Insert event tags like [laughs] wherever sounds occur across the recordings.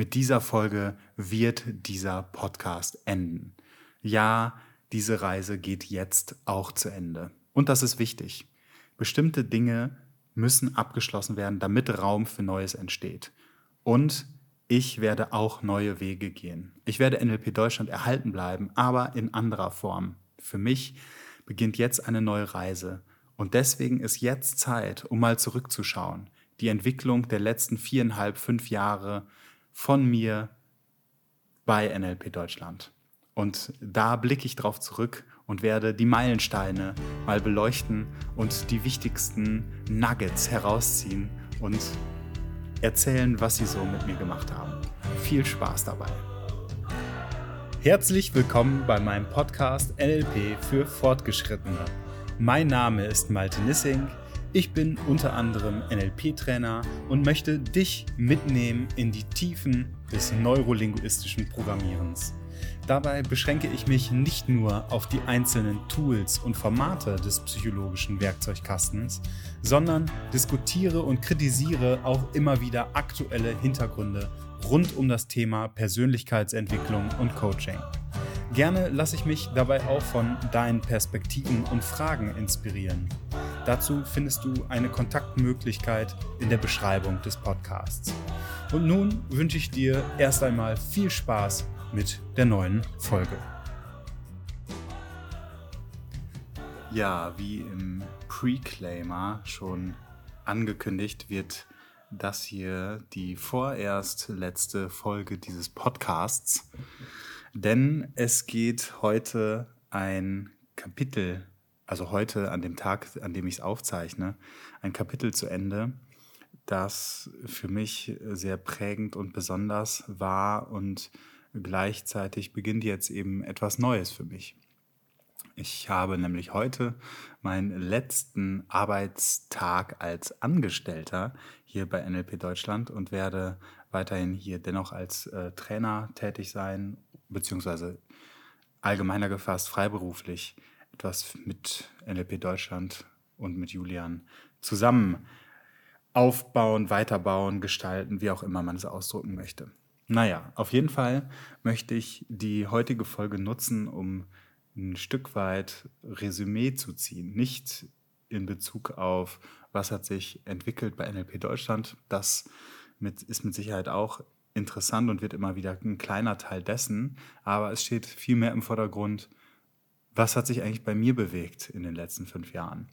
Mit dieser Folge wird dieser Podcast enden. Ja, diese Reise geht jetzt auch zu Ende. Und das ist wichtig. Bestimmte Dinge müssen abgeschlossen werden, damit Raum für Neues entsteht. Und ich werde auch neue Wege gehen. Ich werde NLP Deutschland erhalten bleiben, aber in anderer Form. Für mich beginnt jetzt eine neue Reise. Und deswegen ist jetzt Zeit, um mal zurückzuschauen. Die Entwicklung der letzten viereinhalb, fünf Jahre von mir bei NLP Deutschland. Und da blicke ich drauf zurück und werde die Meilensteine mal beleuchten und die wichtigsten Nuggets herausziehen und erzählen, was sie so mit mir gemacht haben. Viel Spaß dabei. Herzlich willkommen bei meinem Podcast NLP für Fortgeschrittene. Mein Name ist Malte Nissing. Ich bin unter anderem NLP-Trainer und möchte dich mitnehmen in die Tiefen des neurolinguistischen Programmierens. Dabei beschränke ich mich nicht nur auf die einzelnen Tools und Formate des psychologischen Werkzeugkastens, sondern diskutiere und kritisiere auch immer wieder aktuelle Hintergründe rund um das Thema Persönlichkeitsentwicklung und Coaching. Gerne lasse ich mich dabei auch von deinen Perspektiven und Fragen inspirieren. Dazu findest du eine Kontaktmöglichkeit in der Beschreibung des Podcasts. Und nun wünsche ich dir erst einmal viel Spaß mit der neuen Folge. Ja, wie im Preclaimer schon angekündigt, wird das hier die vorerst letzte Folge dieses Podcasts. Denn es geht heute ein Kapitel, also heute an dem Tag, an dem ich es aufzeichne, ein Kapitel zu Ende, das für mich sehr prägend und besonders war und Gleichzeitig beginnt jetzt eben etwas Neues für mich. Ich habe nämlich heute meinen letzten Arbeitstag als Angestellter hier bei NLP Deutschland und werde weiterhin hier dennoch als äh, Trainer tätig sein, beziehungsweise allgemeiner gefasst freiberuflich etwas mit NLP Deutschland und mit Julian zusammen aufbauen, weiterbauen, gestalten, wie auch immer man es ausdrücken möchte. Naja, auf jeden Fall möchte ich die heutige Folge nutzen, um ein Stück weit Resümee zu ziehen. Nicht in Bezug auf, was hat sich entwickelt bei NLP Deutschland. Das mit, ist mit Sicherheit auch interessant und wird immer wieder ein kleiner Teil dessen. Aber es steht vielmehr im Vordergrund, was hat sich eigentlich bei mir bewegt in den letzten fünf Jahren.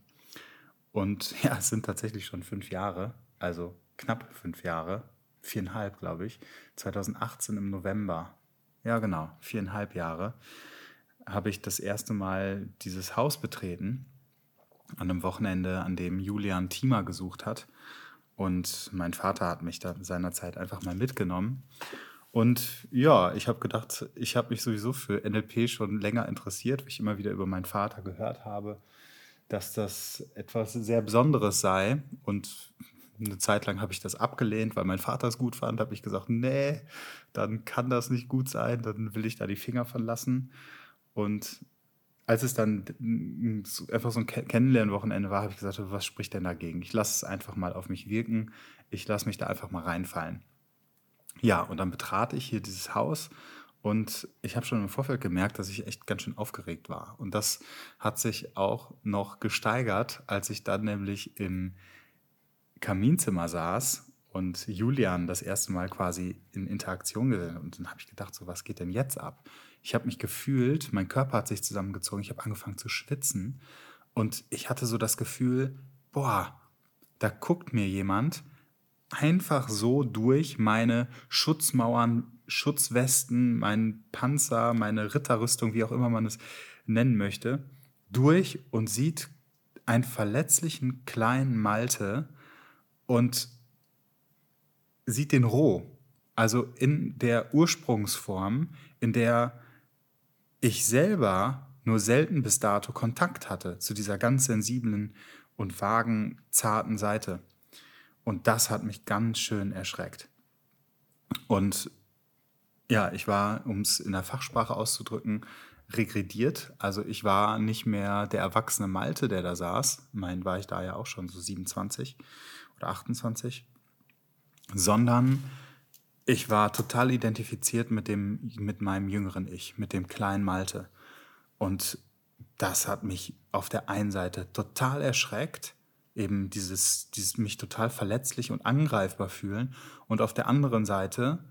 Und [laughs] ja, es sind tatsächlich schon fünf Jahre, also knapp fünf Jahre, viereinhalb, glaube ich, 2018 im November, ja genau, viereinhalb Jahre, habe ich das erste Mal dieses Haus betreten, an einem Wochenende, an dem Julian Thiemer gesucht hat. Und mein Vater hat mich da seinerzeit einfach mal mitgenommen. Und ja, ich habe gedacht, ich habe mich sowieso für NLP schon länger interessiert, weil ich immer wieder über meinen Vater gehört habe, dass das etwas sehr Besonderes sei. Und eine Zeit lang habe ich das abgelehnt, weil mein Vater es gut fand. Habe ich gesagt, nee, dann kann das nicht gut sein, dann will ich da die Finger von lassen. Und als es dann einfach so ein Kennenlernwochenende war, habe ich gesagt, was spricht denn dagegen? Ich lasse es einfach mal auf mich wirken. Ich lasse mich da einfach mal reinfallen. Ja, und dann betrat ich hier dieses Haus und ich habe schon im Vorfeld gemerkt, dass ich echt ganz schön aufgeregt war. Und das hat sich auch noch gesteigert, als ich dann nämlich im Kaminzimmer saß und Julian das erste Mal quasi in Interaktion gesehen. Und dann habe ich gedacht, so was geht denn jetzt ab? Ich habe mich gefühlt, mein Körper hat sich zusammengezogen, ich habe angefangen zu schwitzen und ich hatte so das Gefühl, boah, da guckt mir jemand einfach so durch meine Schutzmauern, Schutzwesten, meinen Panzer, meine Ritterrüstung, wie auch immer man es nennen möchte, durch und sieht einen verletzlichen kleinen Malte, und sieht den roh, also in der Ursprungsform, in der ich selber nur selten bis dato Kontakt hatte zu dieser ganz sensiblen und vagen, zarten Seite. Und das hat mich ganz schön erschreckt. Und ja, ich war, um es in der Fachsprache auszudrücken, regrediert. Also ich war nicht mehr der erwachsene Malte, der da saß. Mein war ich da ja auch schon so 27 oder 28, sondern ich war total identifiziert mit, dem, mit meinem jüngeren Ich, mit dem kleinen Malte. Und das hat mich auf der einen Seite total erschreckt, eben dieses, dieses mich total verletzlich und angreifbar fühlen. Und auf der anderen Seite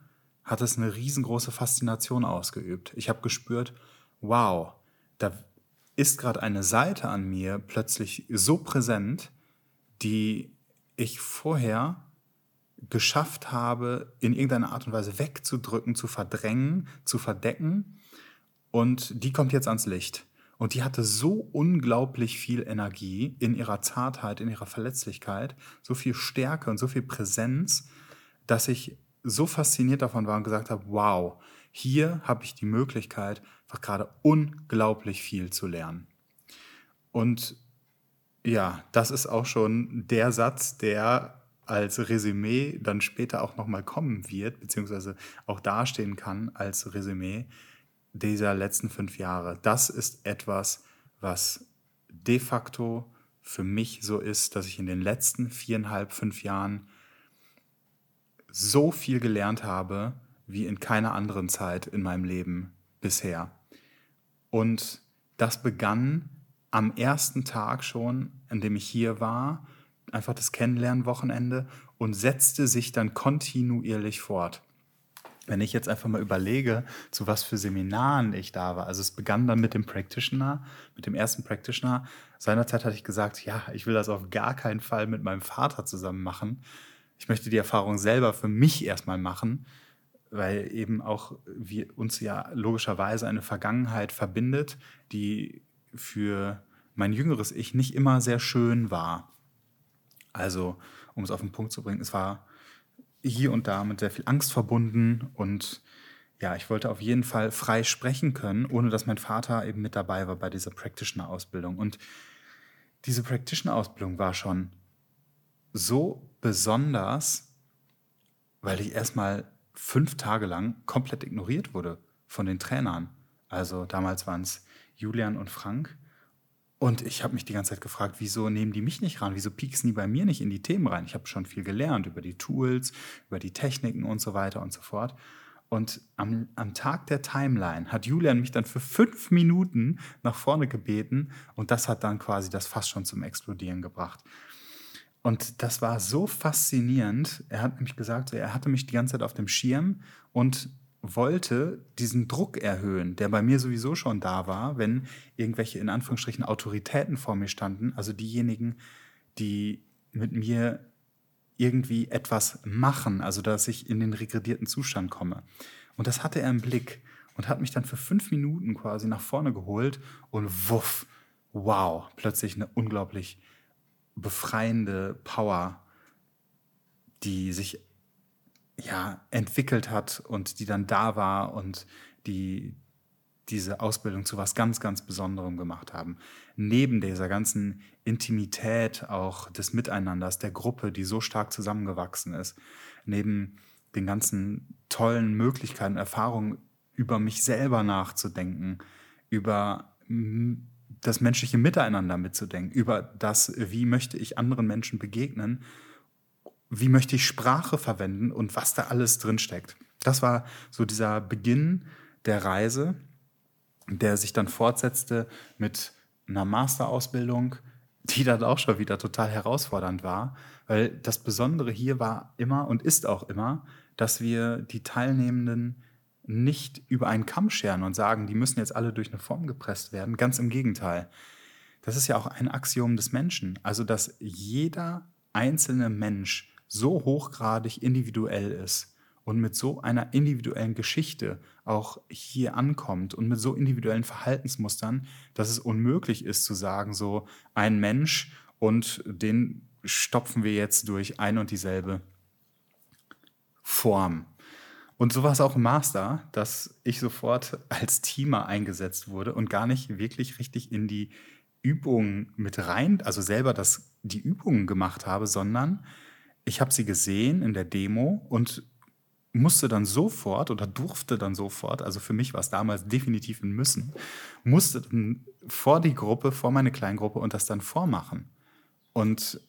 hat es eine riesengroße Faszination ausgeübt. Ich habe gespürt, wow, da ist gerade eine Seite an mir plötzlich so präsent, die ich vorher geschafft habe, in irgendeiner Art und Weise wegzudrücken, zu verdrängen, zu verdecken. Und die kommt jetzt ans Licht. Und die hatte so unglaublich viel Energie in ihrer Zartheit, in ihrer Verletzlichkeit, so viel Stärke und so viel Präsenz, dass ich so fasziniert davon war und gesagt habe, wow, hier habe ich die Möglichkeit, einfach gerade unglaublich viel zu lernen. Und ja, das ist auch schon der Satz, der als Resümee dann später auch nochmal kommen wird, beziehungsweise auch dastehen kann als Resümee dieser letzten fünf Jahre. Das ist etwas, was de facto für mich so ist, dass ich in den letzten viereinhalb, fünf Jahren so viel gelernt habe wie in keiner anderen Zeit in meinem Leben bisher. Und das begann am ersten Tag schon, an dem ich hier war, einfach das Kennenlernwochenende und setzte sich dann kontinuierlich fort. Wenn ich jetzt einfach mal überlege, zu was für Seminaren ich da war, also es begann dann mit dem Practitioner, mit dem ersten Practitioner. Seinerzeit hatte ich gesagt, ja, ich will das auf gar keinen Fall mit meinem Vater zusammen machen. Ich möchte die Erfahrung selber für mich erstmal machen, weil eben auch wir uns ja logischerweise eine Vergangenheit verbindet, die für mein jüngeres Ich nicht immer sehr schön war. Also, um es auf den Punkt zu bringen, es war hier und da mit sehr viel Angst verbunden und ja, ich wollte auf jeden Fall frei sprechen können, ohne dass mein Vater eben mit dabei war bei dieser Practitioner-Ausbildung. Und diese Practitioner-Ausbildung war schon so besonders, weil ich erstmal fünf Tage lang komplett ignoriert wurde von den Trainern. Also damals waren es Julian und Frank. Und ich habe mich die ganze Zeit gefragt, wieso nehmen die mich nicht ran? Wieso pieksen die bei mir nicht in die Themen rein? Ich habe schon viel gelernt über die Tools, über die Techniken und so weiter und so fort. Und am, am Tag der Timeline hat Julian mich dann für fünf Minuten nach vorne gebeten und das hat dann quasi das fast schon zum Explodieren gebracht. Und das war so faszinierend. Er hat nämlich gesagt, er hatte mich die ganze Zeit auf dem Schirm und wollte diesen Druck erhöhen, der bei mir sowieso schon da war, wenn irgendwelche in Anführungsstrichen Autoritäten vor mir standen, also diejenigen, die mit mir irgendwie etwas machen, also dass ich in den regredierten Zustand komme. Und das hatte er im Blick und hat mich dann für fünf Minuten quasi nach vorne geholt und wuff, wow, plötzlich eine unglaublich befreiende Power, die sich ja, entwickelt hat und die dann da war und die diese Ausbildung zu was ganz, ganz Besonderem gemacht haben. Neben dieser ganzen Intimität auch des Miteinanders, der Gruppe, die so stark zusammengewachsen ist, neben den ganzen tollen Möglichkeiten, Erfahrungen über mich selber nachzudenken, über das menschliche Miteinander mitzudenken, über das, wie möchte ich anderen Menschen begegnen wie möchte ich Sprache verwenden und was da alles drin steckt. Das war so dieser Beginn der Reise, der sich dann fortsetzte mit einer Masterausbildung, [laughs] die dann auch schon wieder total herausfordernd war, weil das Besondere hier war immer und ist auch immer, dass wir die Teilnehmenden nicht über einen Kamm scheren und sagen, die müssen jetzt alle durch eine Form gepresst werden. Ganz im Gegenteil. Das ist ja auch ein Axiom des Menschen. Also, dass jeder einzelne Mensch so hochgradig individuell ist und mit so einer individuellen Geschichte auch hier ankommt und mit so individuellen Verhaltensmustern, dass es unmöglich ist zu sagen, so ein Mensch und den stopfen wir jetzt durch ein und dieselbe Form. Und so war es auch im Master, dass ich sofort als Teamer eingesetzt wurde und gar nicht wirklich richtig in die Übungen mit rein, also selber das, die Übungen gemacht habe, sondern ich habe sie gesehen in der Demo und musste dann sofort oder durfte dann sofort, also für mich war es damals definitiv ein Müssen, musste dann vor die Gruppe, vor meine Kleingruppe und das dann vormachen. Und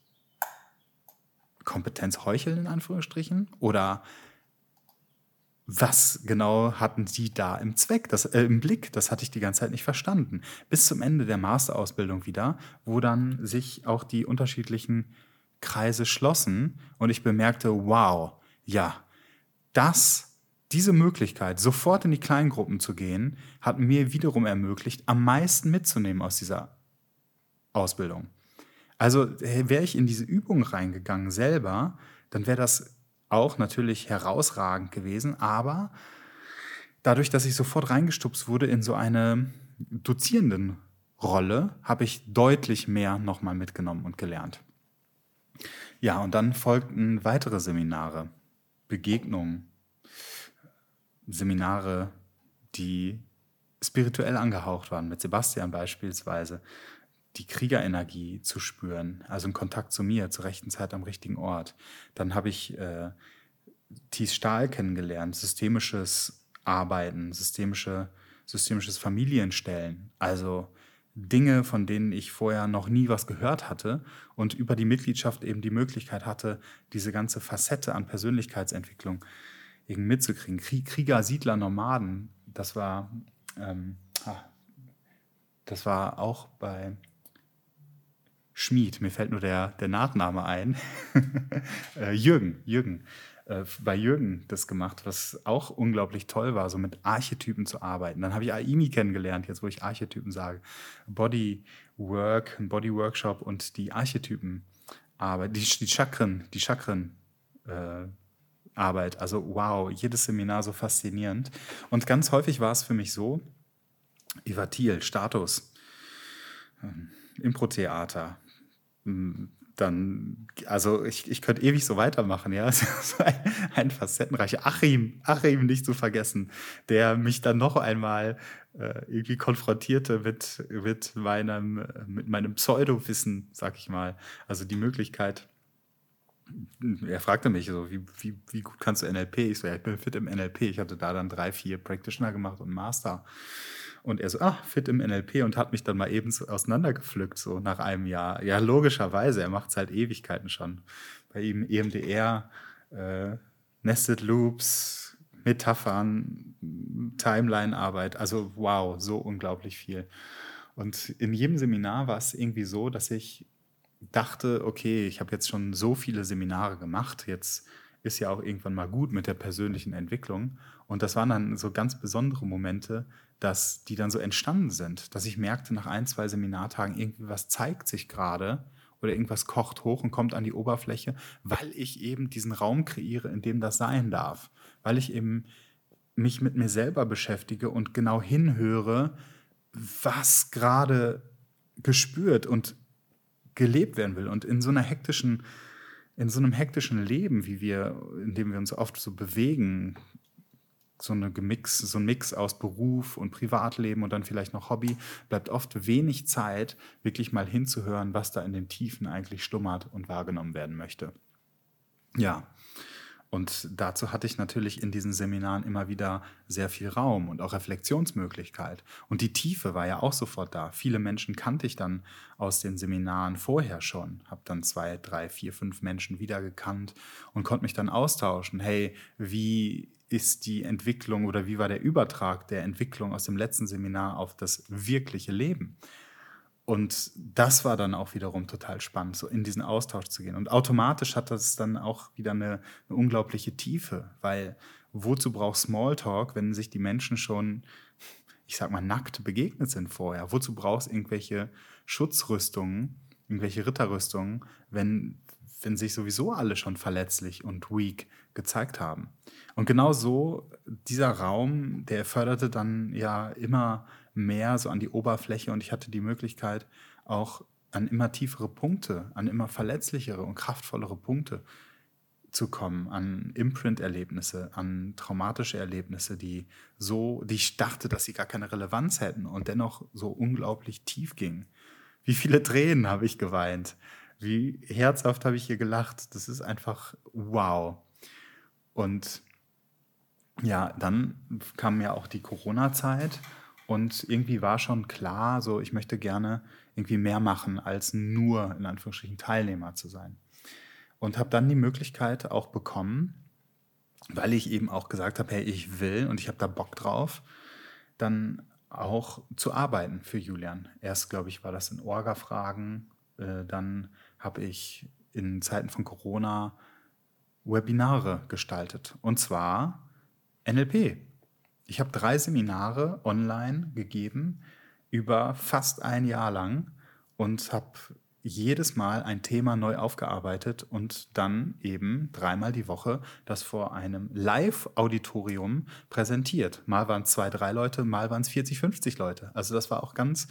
Kompetenz heucheln in Anführungsstrichen oder was genau hatten sie da im Zweck, das, äh, im Blick? Das hatte ich die ganze Zeit nicht verstanden. Bis zum Ende der Masterausbildung wieder, wo dann sich auch die unterschiedlichen Kreise schlossen und ich bemerkte, wow, ja, das, diese Möglichkeit, sofort in die Kleingruppen zu gehen, hat mir wiederum ermöglicht, am meisten mitzunehmen aus dieser Ausbildung. Also wäre ich in diese Übung reingegangen selber, dann wäre das auch natürlich herausragend gewesen, aber dadurch, dass ich sofort reingestupst wurde in so eine dozierenden Rolle, habe ich deutlich mehr nochmal mitgenommen und gelernt. Ja, und dann folgten weitere Seminare, Begegnungen, Seminare, die spirituell angehaucht waren, mit Sebastian beispielsweise, die Kriegerenergie zu spüren, also einen Kontakt zu mir zur rechten Zeit am richtigen Ort. Dann habe ich äh, Thies Stahl kennengelernt, systemisches Arbeiten, systemische, systemisches Familienstellen, also Dinge, von denen ich vorher noch nie was gehört hatte und über die Mitgliedschaft eben die Möglichkeit hatte, diese ganze Facette an Persönlichkeitsentwicklung eben mitzukriegen. Krieger, Siedler, Nomaden, das war, ähm, ah, das war auch bei Schmied, mir fällt nur der, der Nachname ein. [laughs] äh, Jürgen, Jürgen. Äh, bei Jürgen das gemacht, was auch unglaublich toll war, so mit Archetypen zu arbeiten. Dann habe ich Aimi kennengelernt, jetzt wo ich Archetypen sage. Bodywork, ein Bodyworkshop und die Archetypen Arbeit, die, die Chakren, die Chakren äh, Arbeit. Also wow, jedes Seminar so faszinierend. Und ganz häufig war es für mich so, Ivatil, Status, ähm, Impro-Theater, dann, also ich, ich könnte ewig so weitermachen, ja. [laughs] Ein, ein facettenreicher Achim, Achim nicht zu vergessen, der mich dann noch einmal äh, irgendwie konfrontierte mit, mit meinem, mit meinem Pseudo-Wissen, sag ich mal. Also die Möglichkeit, er fragte mich so, wie, wie, wie gut kannst du NLP? Ich so, ja, ich bin fit im NLP. Ich hatte da dann drei, vier Practitioner gemacht und Master. Und er so, ah, fit im NLP und hat mich dann mal eben auseinandergepflückt, so nach einem Jahr. Ja, logischerweise, er macht es halt Ewigkeiten schon. Bei ihm EMDR, äh, Nested Loops, Metaphern, Timeline-Arbeit, also wow, so unglaublich viel. Und in jedem Seminar war es irgendwie so, dass ich dachte, okay, ich habe jetzt schon so viele Seminare gemacht, jetzt ist ja auch irgendwann mal gut mit der persönlichen Entwicklung. Und das waren dann so ganz besondere Momente, dass die dann so entstanden sind, dass ich merkte nach ein, zwei Seminartagen, irgendwie was zeigt sich gerade oder irgendwas kocht hoch und kommt an die Oberfläche, weil ich eben diesen Raum kreiere, in dem das sein darf, weil ich eben mich mit mir selber beschäftige und genau hinhöre, was gerade gespürt und gelebt werden will. Und in so einer hektischen, in so einem hektischen Leben, wie wir, in dem wir uns oft so bewegen, so, eine Gemix, so ein Mix aus Beruf und Privatleben und dann vielleicht noch Hobby, bleibt oft wenig Zeit, wirklich mal hinzuhören, was da in den Tiefen eigentlich schlummert und wahrgenommen werden möchte. Ja, und dazu hatte ich natürlich in diesen Seminaren immer wieder sehr viel Raum und auch Reflexionsmöglichkeit. Und die Tiefe war ja auch sofort da. Viele Menschen kannte ich dann aus den Seminaren vorher schon. Habe dann zwei, drei, vier, fünf Menschen wieder gekannt und konnte mich dann austauschen. Hey, wie ist die Entwicklung oder wie war der Übertrag der Entwicklung aus dem letzten Seminar auf das wirkliche Leben? Und das war dann auch wiederum total spannend, so in diesen Austausch zu gehen. Und automatisch hat das dann auch wieder eine, eine unglaubliche Tiefe, weil wozu braucht Smalltalk, wenn sich die Menschen schon, ich sag mal, nackt begegnet sind vorher? Wozu brauchst irgendwelche Schutzrüstungen, irgendwelche Ritterrüstungen, wenn, wenn sich sowieso alle schon verletzlich und weak gezeigt haben? Und genau so, dieser Raum, der förderte dann ja immer mehr so an die Oberfläche und ich hatte die Möglichkeit, auch an immer tiefere Punkte, an immer verletzlichere und kraftvollere Punkte zu kommen, an Imprint-Erlebnisse, an traumatische Erlebnisse, die so, die ich dachte, dass sie gar keine Relevanz hätten und dennoch so unglaublich tief gingen. Wie viele Tränen habe ich geweint? Wie herzhaft habe ich hier gelacht? Das ist einfach wow. Und ja, dann kam ja auch die Corona-Zeit und irgendwie war schon klar, so ich möchte gerne irgendwie mehr machen, als nur in Anführungsstrichen Teilnehmer zu sein. Und habe dann die Möglichkeit auch bekommen, weil ich eben auch gesagt habe, hey, ich will und ich habe da Bock drauf, dann auch zu arbeiten für Julian. Erst, glaube ich, war das in Orga-Fragen, äh, dann habe ich in Zeiten von Corona Webinare gestaltet. Und zwar NLP. Ich habe drei Seminare online gegeben über fast ein Jahr lang und habe jedes Mal ein Thema neu aufgearbeitet und dann eben dreimal die Woche das vor einem Live-Auditorium präsentiert. Mal waren es zwei, drei Leute, mal waren es 40, 50 Leute. Also das war auch ganz,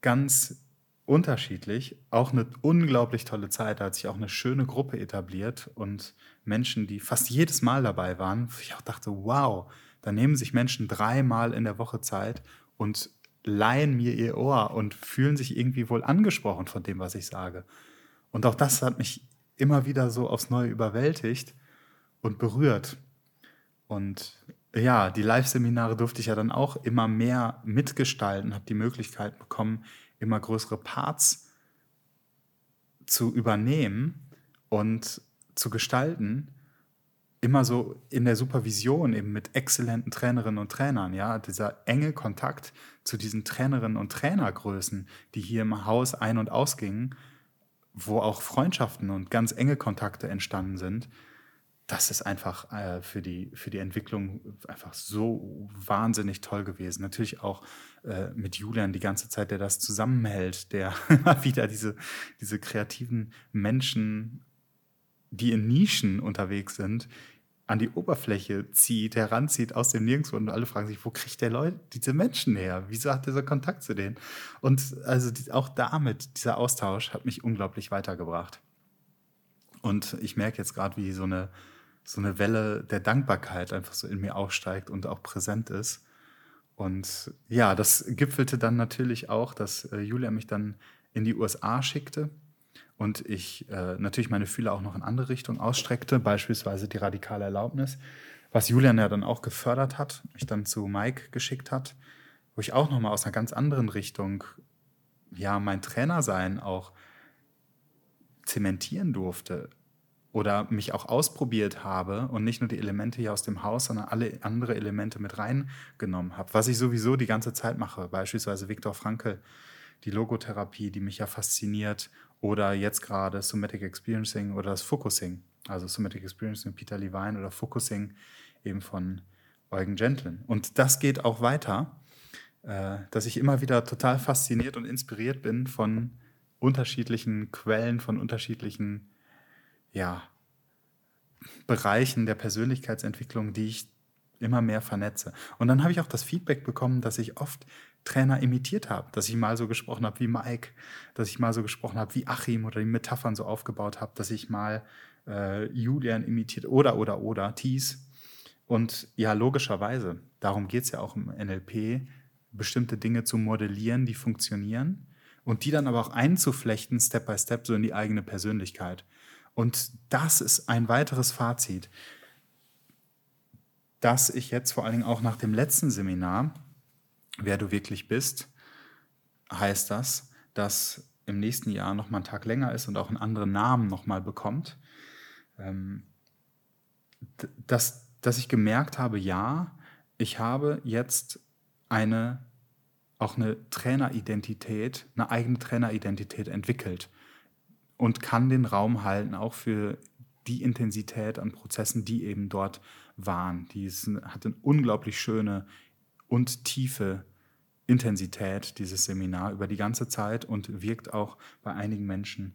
ganz unterschiedlich. Auch eine unglaublich tolle Zeit. Da hat sich auch eine schöne Gruppe etabliert und Menschen, die fast jedes Mal dabei waren. Ich auch dachte, wow, da nehmen sich Menschen dreimal in der Woche Zeit und leihen mir ihr Ohr und fühlen sich irgendwie wohl angesprochen von dem, was ich sage. Und auch das hat mich immer wieder so aufs Neue überwältigt und berührt. Und ja, die Live-Seminare durfte ich ja dann auch immer mehr mitgestalten, habe die Möglichkeit bekommen, immer größere Parts zu übernehmen und zu gestalten immer so in der Supervision eben mit exzellenten Trainerinnen und Trainern, ja, dieser enge Kontakt zu diesen Trainerinnen und Trainergrößen, die hier im Haus ein- und ausgingen, wo auch Freundschaften und ganz enge Kontakte entstanden sind, das ist einfach äh, für, die, für die Entwicklung einfach so wahnsinnig toll gewesen. Natürlich auch äh, mit Julian die ganze Zeit, der das zusammenhält, der [laughs] wieder diese, diese kreativen Menschen, die in Nischen unterwegs sind, an die Oberfläche zieht, heranzieht aus dem Nirgendwo und alle fragen sich, wo kriegt der Leute, diese Menschen her? Wieso hat dieser Kontakt zu denen? Und also auch damit, dieser Austausch hat mich unglaublich weitergebracht. Und ich merke jetzt gerade, wie so eine, so eine Welle der Dankbarkeit einfach so in mir aufsteigt und auch präsent ist. Und ja, das gipfelte dann natürlich auch, dass äh, Julia mich dann in die USA schickte und ich äh, natürlich meine Fühler auch noch in andere Richtungen ausstreckte, beispielsweise die radikale Erlaubnis, was Julian ja dann auch gefördert hat, mich dann zu Mike geschickt hat, wo ich auch nochmal aus einer ganz anderen Richtung ja mein Trainersein auch zementieren durfte oder mich auch ausprobiert habe und nicht nur die Elemente hier aus dem Haus, sondern alle andere Elemente mit reingenommen habe, was ich sowieso die ganze Zeit mache, beispielsweise Viktor Frankl, die Logotherapie, die mich ja fasziniert oder jetzt gerade Somatic Experiencing oder das Focusing. Also Somatic Experiencing Peter Levine oder Focusing eben von Eugen Gentlin. Und das geht auch weiter, äh, dass ich immer wieder total fasziniert und inspiriert bin von unterschiedlichen Quellen, von unterschiedlichen ja, Bereichen der Persönlichkeitsentwicklung, die ich immer mehr vernetze. Und dann habe ich auch das Feedback bekommen, dass ich oft Trainer imitiert habe, dass ich mal so gesprochen habe wie Mike, dass ich mal so gesprochen habe wie Achim oder die Metaphern so aufgebaut habe, dass ich mal äh, Julian imitiert oder oder oder Thies. Und ja, logischerweise, darum geht es ja auch im NLP, bestimmte Dinge zu modellieren, die funktionieren und die dann aber auch einzuflechten, Step by Step, so in die eigene Persönlichkeit. Und das ist ein weiteres Fazit, dass ich jetzt vor allen Dingen auch nach dem letzten Seminar wer du wirklich bist, heißt das, dass im nächsten Jahr noch mal ein Tag länger ist und auch einen anderen Namen noch mal bekommt. Ähm, dass, dass ich gemerkt habe, ja, ich habe jetzt eine auch eine Traineridentität, eine eigene Traineridentität entwickelt und kann den Raum halten, auch für die Intensität an Prozessen, die eben dort waren. Die hat eine unglaublich schöne und tiefe Intensität, dieses Seminar, über die ganze Zeit und wirkt auch bei einigen Menschen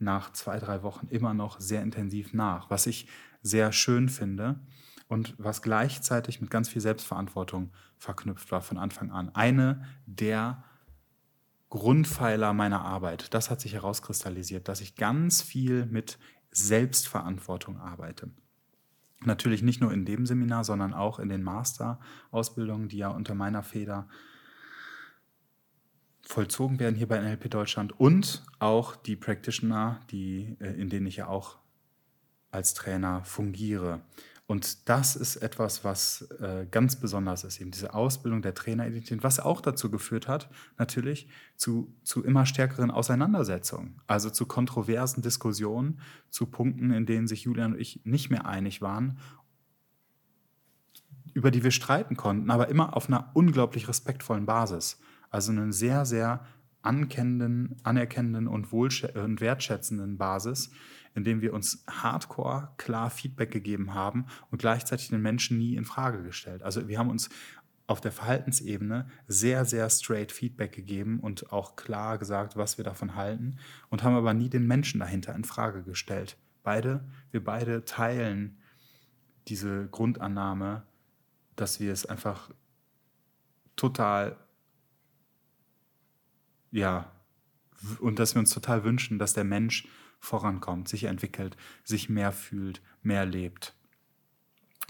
nach zwei, drei Wochen immer noch sehr intensiv nach, was ich sehr schön finde und was gleichzeitig mit ganz viel Selbstverantwortung verknüpft war von Anfang an. Eine der Grundpfeiler meiner Arbeit, das hat sich herauskristallisiert, dass ich ganz viel mit Selbstverantwortung arbeite. Natürlich nicht nur in dem Seminar, sondern auch in den Master-Ausbildungen, die ja unter meiner Feder vollzogen werden hier bei NLP Deutschland und auch die Practitioner, die, äh, in denen ich ja auch als Trainer fungiere. Und das ist etwas, was äh, ganz besonders ist, eben diese Ausbildung der Traineridentität, was auch dazu geführt hat, natürlich zu, zu immer stärkeren Auseinandersetzungen, also zu kontroversen Diskussionen, zu Punkten, in denen sich Julian und ich nicht mehr einig waren über die wir streiten konnten, aber immer auf einer unglaublich respektvollen Basis. Also einen sehr, sehr anerkennenden, anerkennenden und, und wertschätzenden Basis, indem wir uns hardcore klar Feedback gegeben haben und gleichzeitig den Menschen nie in Frage gestellt. Also wir haben uns auf der Verhaltensebene sehr, sehr straight Feedback gegeben und auch klar gesagt, was wir davon halten und haben aber nie den Menschen dahinter in Frage gestellt. Beide, wir beide teilen diese Grundannahme, dass wir es einfach total, ja, und dass wir uns total wünschen, dass der Mensch vorankommt, sich entwickelt, sich mehr fühlt, mehr lebt.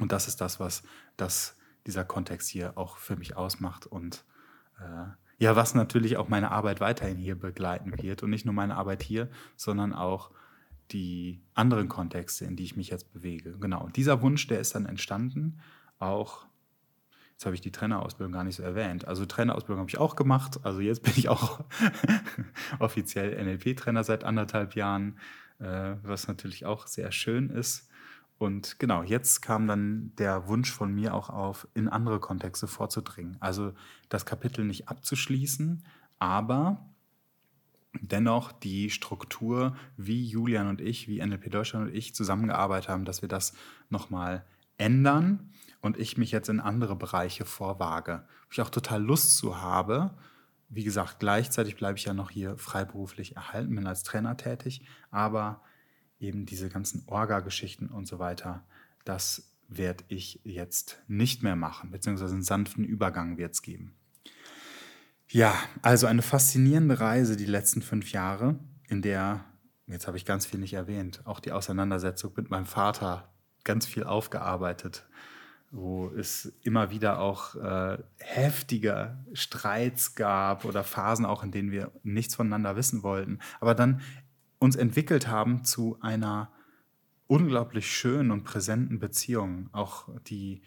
Und das ist das, was das, dieser Kontext hier auch für mich ausmacht und äh, ja, was natürlich auch meine Arbeit weiterhin hier begleiten wird und nicht nur meine Arbeit hier, sondern auch die anderen Kontexte, in die ich mich jetzt bewege. Genau. Und dieser Wunsch, der ist dann entstanden, auch Jetzt habe ich die Trainerausbildung gar nicht so erwähnt. Also Trainerausbildung habe ich auch gemacht. Also jetzt bin ich auch [laughs] offiziell NLP-Trainer seit anderthalb Jahren, äh, was natürlich auch sehr schön ist. Und genau, jetzt kam dann der Wunsch von mir auch auf, in andere Kontexte vorzudringen. Also das Kapitel nicht abzuschließen, aber dennoch die Struktur, wie Julian und ich, wie NLP Deutschland und ich zusammengearbeitet haben, dass wir das nochmal ändern und ich mich jetzt in andere Bereiche vorwage, wo ich auch total Lust zu habe. Wie gesagt, gleichzeitig bleibe ich ja noch hier freiberuflich erhalten, bin als Trainer tätig, aber eben diese ganzen Orga-Geschichten und so weiter, das werde ich jetzt nicht mehr machen, beziehungsweise einen sanften Übergang wird es geben. Ja, also eine faszinierende Reise die letzten fünf Jahre, in der, jetzt habe ich ganz viel nicht erwähnt, auch die Auseinandersetzung mit meinem Vater ganz viel aufgearbeitet, wo es immer wieder auch äh, heftige Streits gab oder Phasen auch, in denen wir nichts voneinander wissen wollten, aber dann uns entwickelt haben zu einer unglaublich schönen und präsenten Beziehung, auch die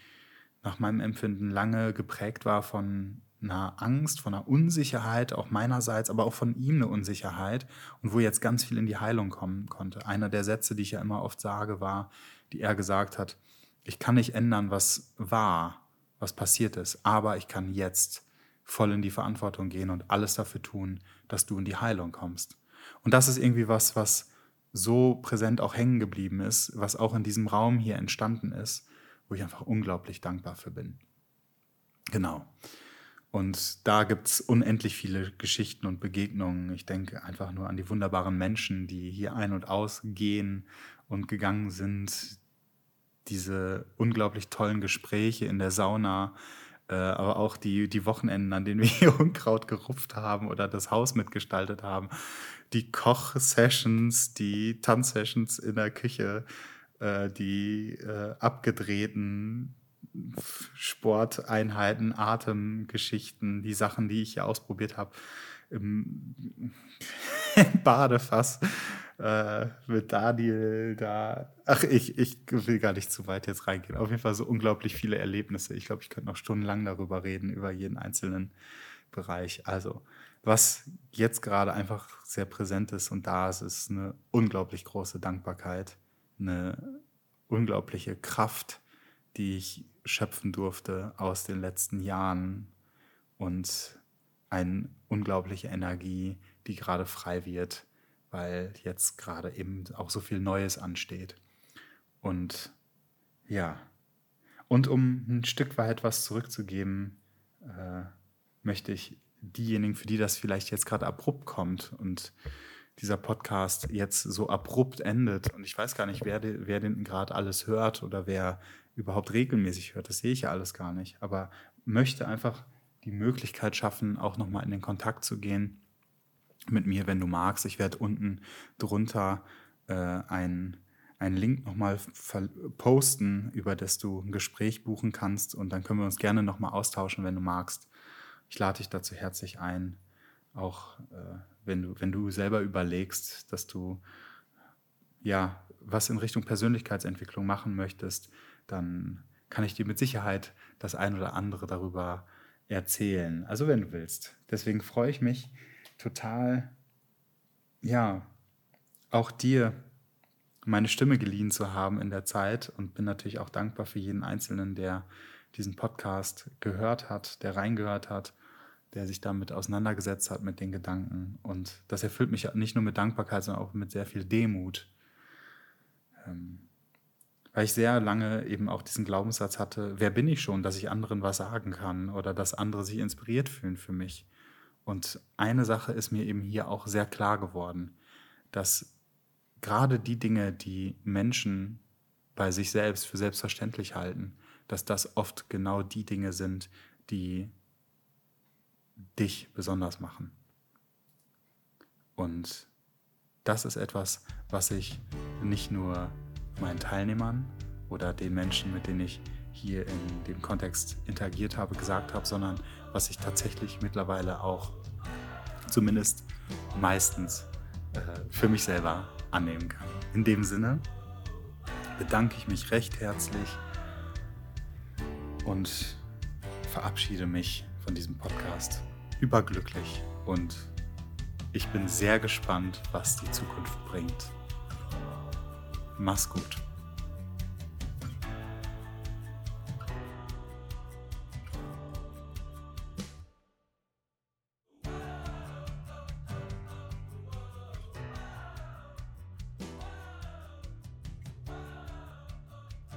nach meinem Empfinden lange geprägt war von einer Angst, von einer Unsicherheit, auch meinerseits, aber auch von ihm eine Unsicherheit und wo jetzt ganz viel in die Heilung kommen konnte. Einer der Sätze, die ich ja immer oft sage, war, die er gesagt hat, ich kann nicht ändern, was war, was passiert ist, aber ich kann jetzt voll in die Verantwortung gehen und alles dafür tun, dass du in die Heilung kommst. Und das ist irgendwie was, was so präsent auch hängen geblieben ist, was auch in diesem Raum hier entstanden ist, wo ich einfach unglaublich dankbar für bin. Genau. Und da gibt es unendlich viele Geschichten und Begegnungen. Ich denke einfach nur an die wunderbaren Menschen, die hier ein- und ausgehen und gegangen sind, diese unglaublich tollen Gespräche in der Sauna, äh, aber auch die, die Wochenenden, an denen wir [laughs] hier Unkraut gerupft haben oder das Haus mitgestaltet haben, die Koch-Sessions, die Tanzsessions in der Küche, äh, die äh, abgedrehten Sporteinheiten, Atemgeschichten, die Sachen, die ich hier ausprobiert habe [laughs] Badefass äh, mit Daniel da. Ach, ich, ich will gar nicht zu weit jetzt reingehen. Auf jeden Fall so unglaublich viele Erlebnisse. Ich glaube, ich könnte noch stundenlang darüber reden, über jeden einzelnen Bereich. Also, was jetzt gerade einfach sehr präsent ist und da ist, ist eine unglaublich große Dankbarkeit, eine unglaubliche Kraft, die ich schöpfen durfte aus den letzten Jahren und eine unglaubliche Energie, die gerade frei wird weil jetzt gerade eben auch so viel Neues ansteht. Und ja, und um ein Stück weit was zurückzugeben, äh, möchte ich diejenigen, für die das vielleicht jetzt gerade abrupt kommt und dieser Podcast jetzt so abrupt endet. Und ich weiß gar nicht, wer, wer den gerade alles hört oder wer überhaupt regelmäßig hört, das sehe ich ja alles gar nicht, aber möchte einfach die Möglichkeit schaffen, auch nochmal in den Kontakt zu gehen mit mir, wenn du magst. Ich werde unten drunter äh, einen Link nochmal posten, über das du ein Gespräch buchen kannst und dann können wir uns gerne nochmal austauschen, wenn du magst. Ich lade dich dazu herzlich ein, auch äh, wenn, du, wenn du selber überlegst, dass du ja was in Richtung Persönlichkeitsentwicklung machen möchtest, dann kann ich dir mit Sicherheit das ein oder andere darüber erzählen. Also wenn du willst. Deswegen freue ich mich, total, ja, auch dir meine Stimme geliehen zu haben in der Zeit und bin natürlich auch dankbar für jeden Einzelnen, der diesen Podcast gehört hat, der reingehört hat, der sich damit auseinandergesetzt hat mit den Gedanken. Und das erfüllt mich nicht nur mit Dankbarkeit, sondern auch mit sehr viel Demut. Ähm, weil ich sehr lange eben auch diesen Glaubenssatz hatte, wer bin ich schon, dass ich anderen was sagen kann oder dass andere sich inspiriert fühlen für mich. Und eine Sache ist mir eben hier auch sehr klar geworden, dass gerade die Dinge, die Menschen bei sich selbst für selbstverständlich halten, dass das oft genau die Dinge sind, die dich besonders machen. Und das ist etwas, was ich nicht nur meinen Teilnehmern oder den Menschen, mit denen ich hier in dem Kontext interagiert habe, gesagt habe, sondern was ich tatsächlich mittlerweile auch zumindest meistens äh, für mich selber annehmen kann. In dem Sinne bedanke ich mich recht herzlich und verabschiede mich von diesem Podcast überglücklich und ich bin sehr gespannt, was die Zukunft bringt. Mach's gut.